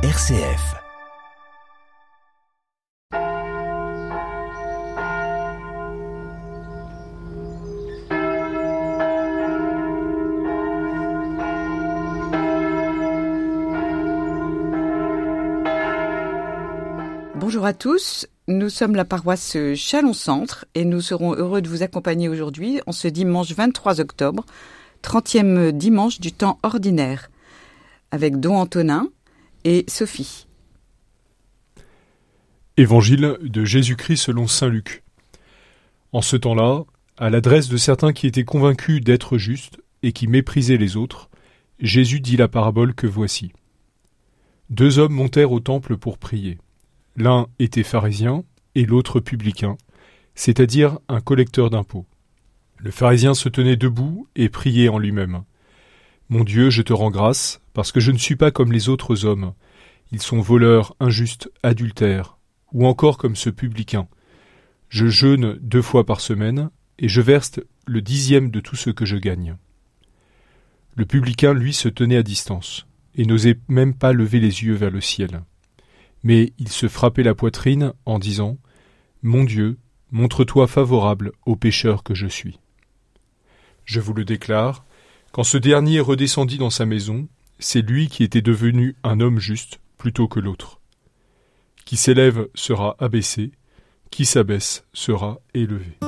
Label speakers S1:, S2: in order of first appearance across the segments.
S1: RCF.
S2: Bonjour à tous, nous sommes la paroisse Chalon-Centre et nous serons heureux de vous accompagner aujourd'hui en ce dimanche 23 octobre, 30e dimanche du temps ordinaire, avec Don Antonin Sophie.
S3: Évangile de Jésus-Christ selon Saint Luc. En ce temps-là, à l'adresse de certains qui étaient convaincus d'être justes et qui méprisaient les autres, Jésus dit la parabole que voici. Deux hommes montèrent au temple pour prier. L'un était pharisien et l'autre publicain, c'est-à-dire un collecteur d'impôts. Le pharisien se tenait debout et priait en lui-même. Mon Dieu, je te rends grâce, parce que je ne suis pas comme les autres hommes. Ils sont voleurs, injustes, adultères, ou encore comme ce publicain. Je jeûne deux fois par semaine, et je verse le dixième de tout ce que je gagne. Le publicain, lui, se tenait à distance, et n'osait même pas lever les yeux vers le ciel mais il se frappait la poitrine en disant Mon Dieu, montre-toi favorable au pécheur que je suis. Je vous le déclare, quand ce dernier redescendit dans sa maison, c'est lui qui était devenu un homme juste plutôt que l'autre. Qui s'élève sera abaissé, qui s'abaisse sera élevé.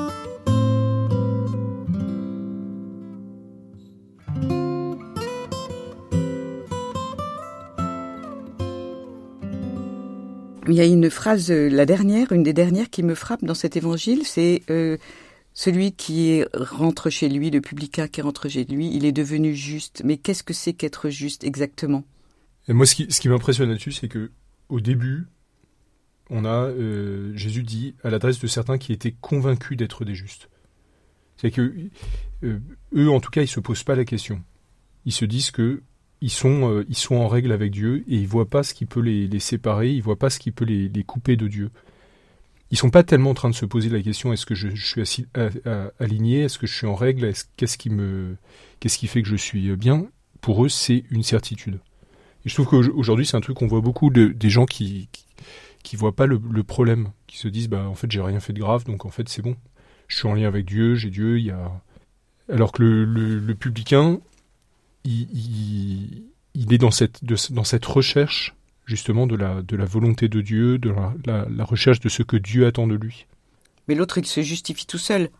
S2: Il y a une phrase, euh, la dernière, une des dernières qui me frappe dans cet évangile, c'est euh, celui qui rentre chez lui, le publicain qui rentre chez lui, il est devenu juste. Mais qu'est-ce que c'est qu'être juste exactement?
S3: Moi, ce qui, m'impressionne là-dessus, c'est que au début, on a euh, Jésus dit à l'adresse de certains qui étaient convaincus d'être des justes. C'est que eux, en tout cas, ils se posent pas la question. Ils se disent que ils sont, euh, en règle avec Dieu et ils voient pas ce qui peut les, séparer, ils voient pas ce qui peut les, couper de Dieu. Ils sont pas tellement en train de se poser la question est-ce que je, suis aligné, est-ce que je suis en règle, qu'est-ce qui me, qu'est-ce qui fait que je suis bien? Pour eux, c'est une certitude. Et je trouve qu'aujourd'hui, c'est un truc qu'on voit beaucoup de, des gens qui, qui, voient pas le, problème, qui se disent bah en fait j'ai rien fait de grave, donc en fait c'est bon, je suis en lien avec Dieu, j'ai Dieu, il y a. Alors que le, le, le publicain, il, il, est dans cette, dans cette recherche justement de la, de la volonté de Dieu, de la, recherche de ce que Dieu attend de lui.
S2: Mais l'autre, il se justifie tout seul.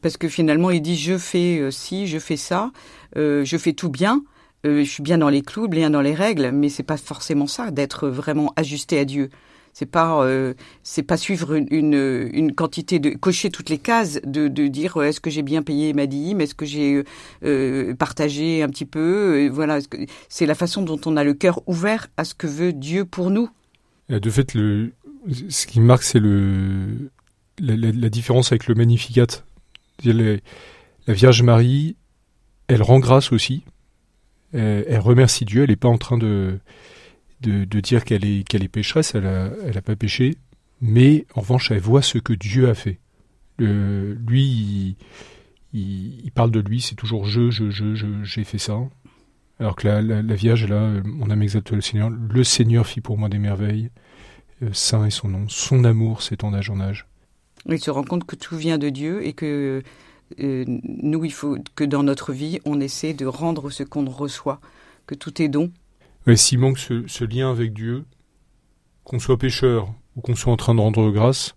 S2: Parce que finalement, il dit je fais euh, ci, je fais ça, euh, je fais tout bien, euh, je suis bien dans les clous, bien dans les règles, mais c'est pas forcément ça d'être vraiment ajusté à Dieu. C'est pas euh, c'est pas suivre une, une, quantité de cocher toutes les cases de, de dire euh, est-ce que j'ai bien payé ma dîme, est-ce que j'ai euh, partagé un petit peu, voilà. C'est la façon dont on a le cœur ouvert à ce que veut Dieu pour nous.
S3: De fait, le ce qui marque c'est le la, différence avec le Magnificat. La, la Vierge Marie, elle rend grâce aussi. Elle, elle remercie Dieu. Elle n'est pas en train de de, de dire qu'elle est, qu'elle est pécheresse, elle n'a elle a pas péché, mais en revanche, elle voit ce que Dieu a fait. Lui, il, il, parle de lui, c'est toujours je, je, je, je, j'ai fait ça. Alors que la, la, la Vierge, là, mon âme exalte le Seigneur. Le Seigneur fit pour moi des merveilles. Euh, saint est son nom. Son amour s'étend d'âge en âge.
S2: Il se rend compte que tout vient de Dieu et que euh, nous, il faut que dans notre vie, on essaie de rendre ce qu'on reçoit, que tout est don
S3: mais s'il manque ce, lien avec Dieu, qu'on soit pécheur ou qu'on soit en train de rendre grâce,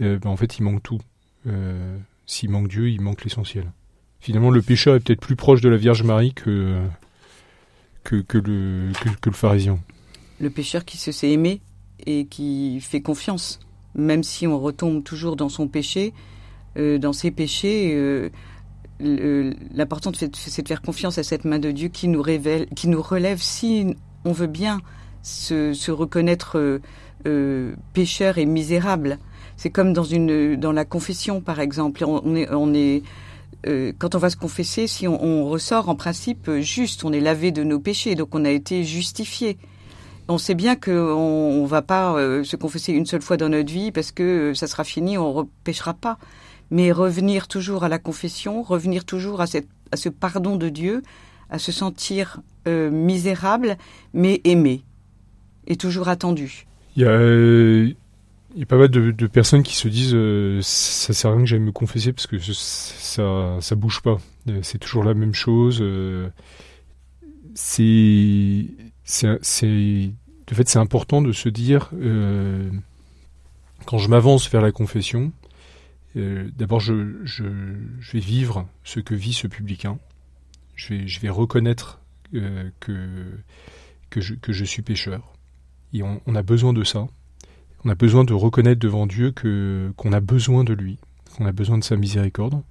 S3: euh, ben en fait, il manque tout. Euh, s'il manque Dieu, il manque l'essentiel. Finalement, le pécheur est peut-être plus proche de la Vierge Marie que, le, que, le pharisien.
S2: Le pécheur qui se sait aimer et qui fait confiance, même si on retombe toujours dans son péché, euh, dans ses péchés l'important c'est de faire confiance à cette main de Dieu qui nous révèle, qui nous relève si on veut bien se, se reconnaître euh, euh, pécheur et misérable. C'est comme dans une dans la confession par exemple. On est on est euh, quand on va se confesser, si on, on, ressort en principe juste, on est lavé de nos péchés, donc on a été justifié. On sait bien qu'on on va pas euh, se confesser une seule fois dans notre vie parce que ça sera fini, on ne repêchera pas mais revenir toujours à la confession, revenir toujours à, ce pardon de Dieu, à se sentir euh, misérable, mais aimé. est toujours attendu.
S3: Il y a, a pas mal de, personnes qui se disent euh, ça sert à rien que j'aille me confesser parce que ça ça bouge pas. Euh, c'est toujours la même chose. Euh, de fait c'est important de se dire euh, quand je m'avance vers la confession, euh, d'abord je, vais vivre ce que vit ce publicain. Je vais, reconnaître euh, que, je, suis pécheur. Et on, a besoin de ça. On a besoin de reconnaître devant Dieu que qu'on a besoin de lui, qu'on a besoin de sa miséricorde.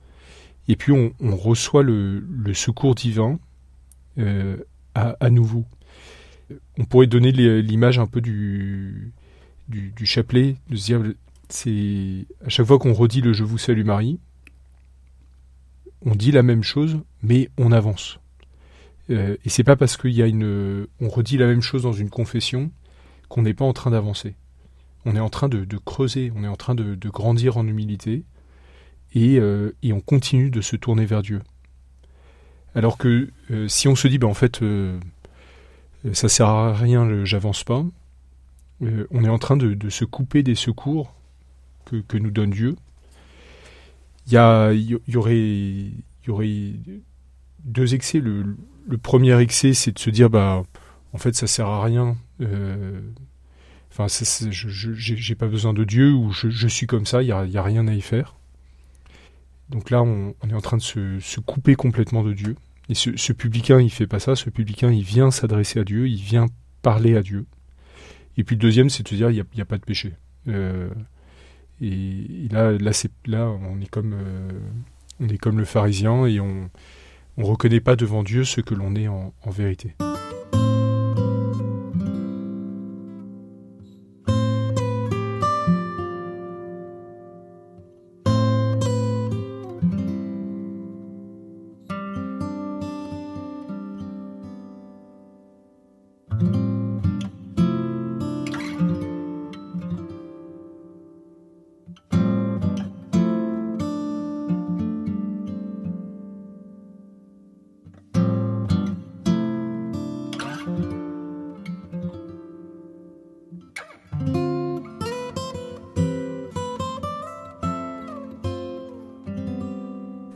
S3: Et puis on, reçoit le, secours divin euh, à, nouveau. On pourrait donner l'image un peu du, du, du, chapelet, de se dire, c'est à chaque fois qu'on redit le Je vous salue Marie, on dit la même chose, mais on avance. Euh, et c'est pas parce qu'il y a une, on redit la même chose dans une confession qu'on n'est pas en train d'avancer. On est en train de, creuser, on est en train de, grandir en humilité, et, euh, et, on continue de se tourner vers Dieu. Alors que euh, si on se dit, ben en fait, ça sert à rien, j'avance pas, on est en train de, se couper des secours que, nous donne Dieu. Il y, a, aurait, y aurait deux excès. Le, premier excès, c'est de se dire, bah, en fait, ça sert à rien. Euh, enfin, je j'ai pas besoin de Dieu ou je, suis comme ça. Il y a, a, rien à y faire. Donc là, on, est en train de se, couper complètement de Dieu. Et ce, publicain, il fait pas ça. Ce publicain, il vient s'adresser à Dieu. Il vient parler à Dieu. Et puis le deuxième, c'est de se dire, il n'y a, a, pas de péché. Euh, et, là, là, on est comme, euh, on est comme le pharisien et on, on reconnaît pas devant Dieu ce que l'on est en vérité.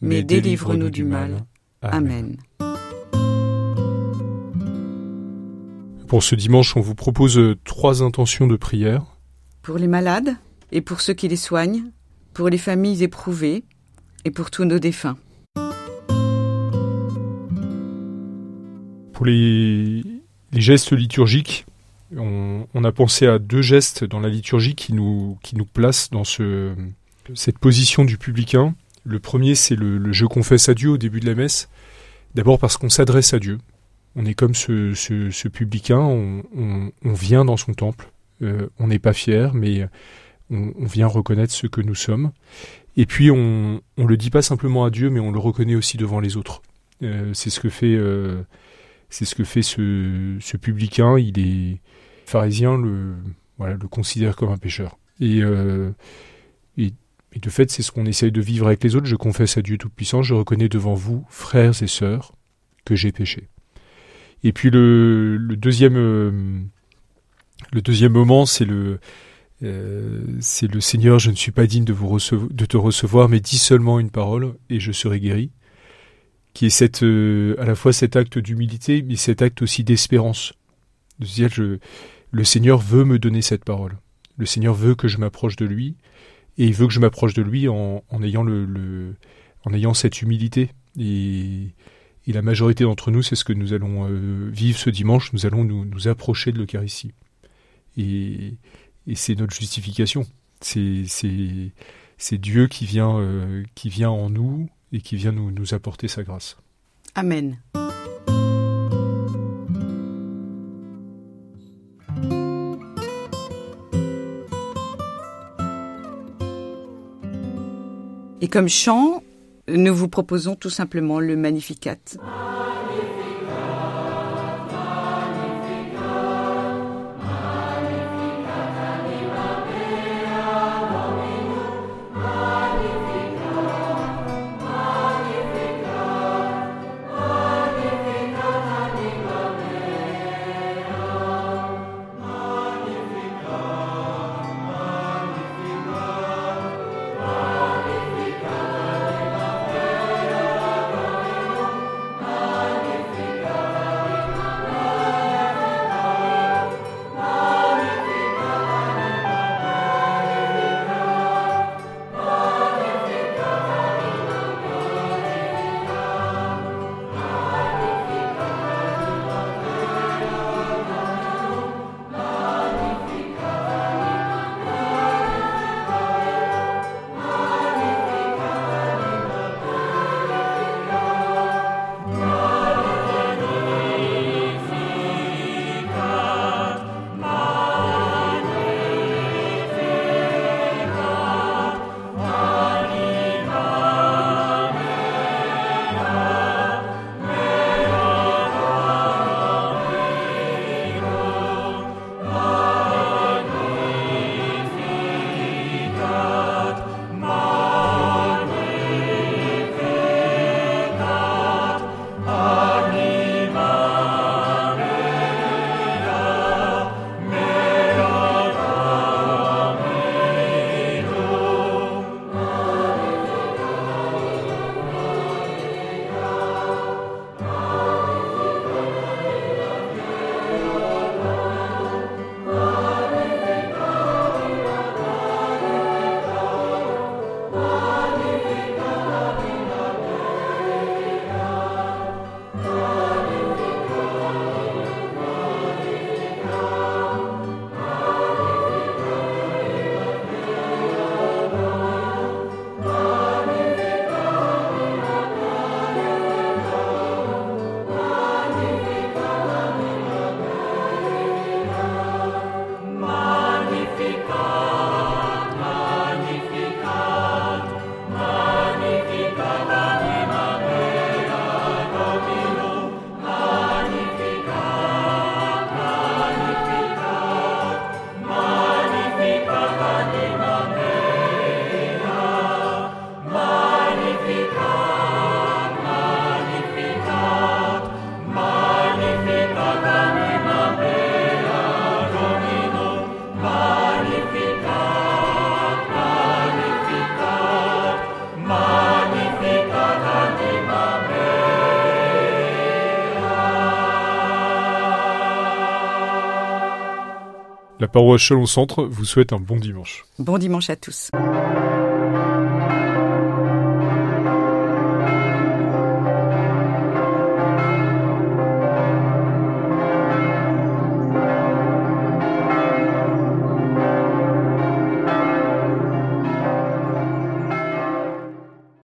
S2: mais délivre-nous du mal. Amen.
S3: Pour ce dimanche, on vous propose trois intentions de prière.
S2: Pour les malades et pour ceux qui les soignent, pour les familles éprouvées et pour tous nos défunts.
S3: Pour les, les gestes liturgiques, on, on, a pensé à deux gestes dans la liturgie qui nous, qui nous placent dans ce, cette position du publicain. Le premier, c'est le, le, je confesse à Dieu au début de la messe. D'abord parce qu'on s'adresse à Dieu. On est comme ce, ce, ce publicain, on, on, on, vient dans son temple. Euh, on n'est pas fier, mais on, on, vient reconnaître ce que nous sommes. Et puis on ne le dit pas simplement à Dieu, mais on le reconnaît aussi devant les autres. Euh, c'est ce que fait, euh, c'est ce que fait ce, ce publicain. Il est pharisien, le, voilà, le considère comme un pécheur. Et, euh, et de fait, c'est ce qu'on essaye de vivre avec les autres. Je confesse à Dieu Tout-Puissant, je reconnais devant vous, frères et sœurs, que j'ai péché. Et puis le, deuxième, euh, le deuxième moment, c'est le, euh, le Seigneur, je ne suis pas digne de, vous de te recevoir, mais dis seulement une parole et je serai guéri. Qui est cette, euh, à la fois cet acte d'humilité, mais cet acte aussi d'espérance. De se dire, le Seigneur veut me donner cette parole. Le Seigneur veut que je m'approche de lui et il veut que je m'approche de lui en, ayant le, en ayant cette humilité. Et, la majorité d'entre nous c'est ce que nous allons euh, vivre ce dimanche. Nous allons nous, approcher de l'Eucharistie. Et, c'est notre justification. C'est Dieu qui vient euh, qui vient en nous et qui vient nous apporter sa grâce.
S2: Amen comme chant, nous vous proposons tout simplement le Magnificat.
S3: La paroisse Chalon Centre vous souhaite un bon dimanche.
S2: Bon dimanche à tous.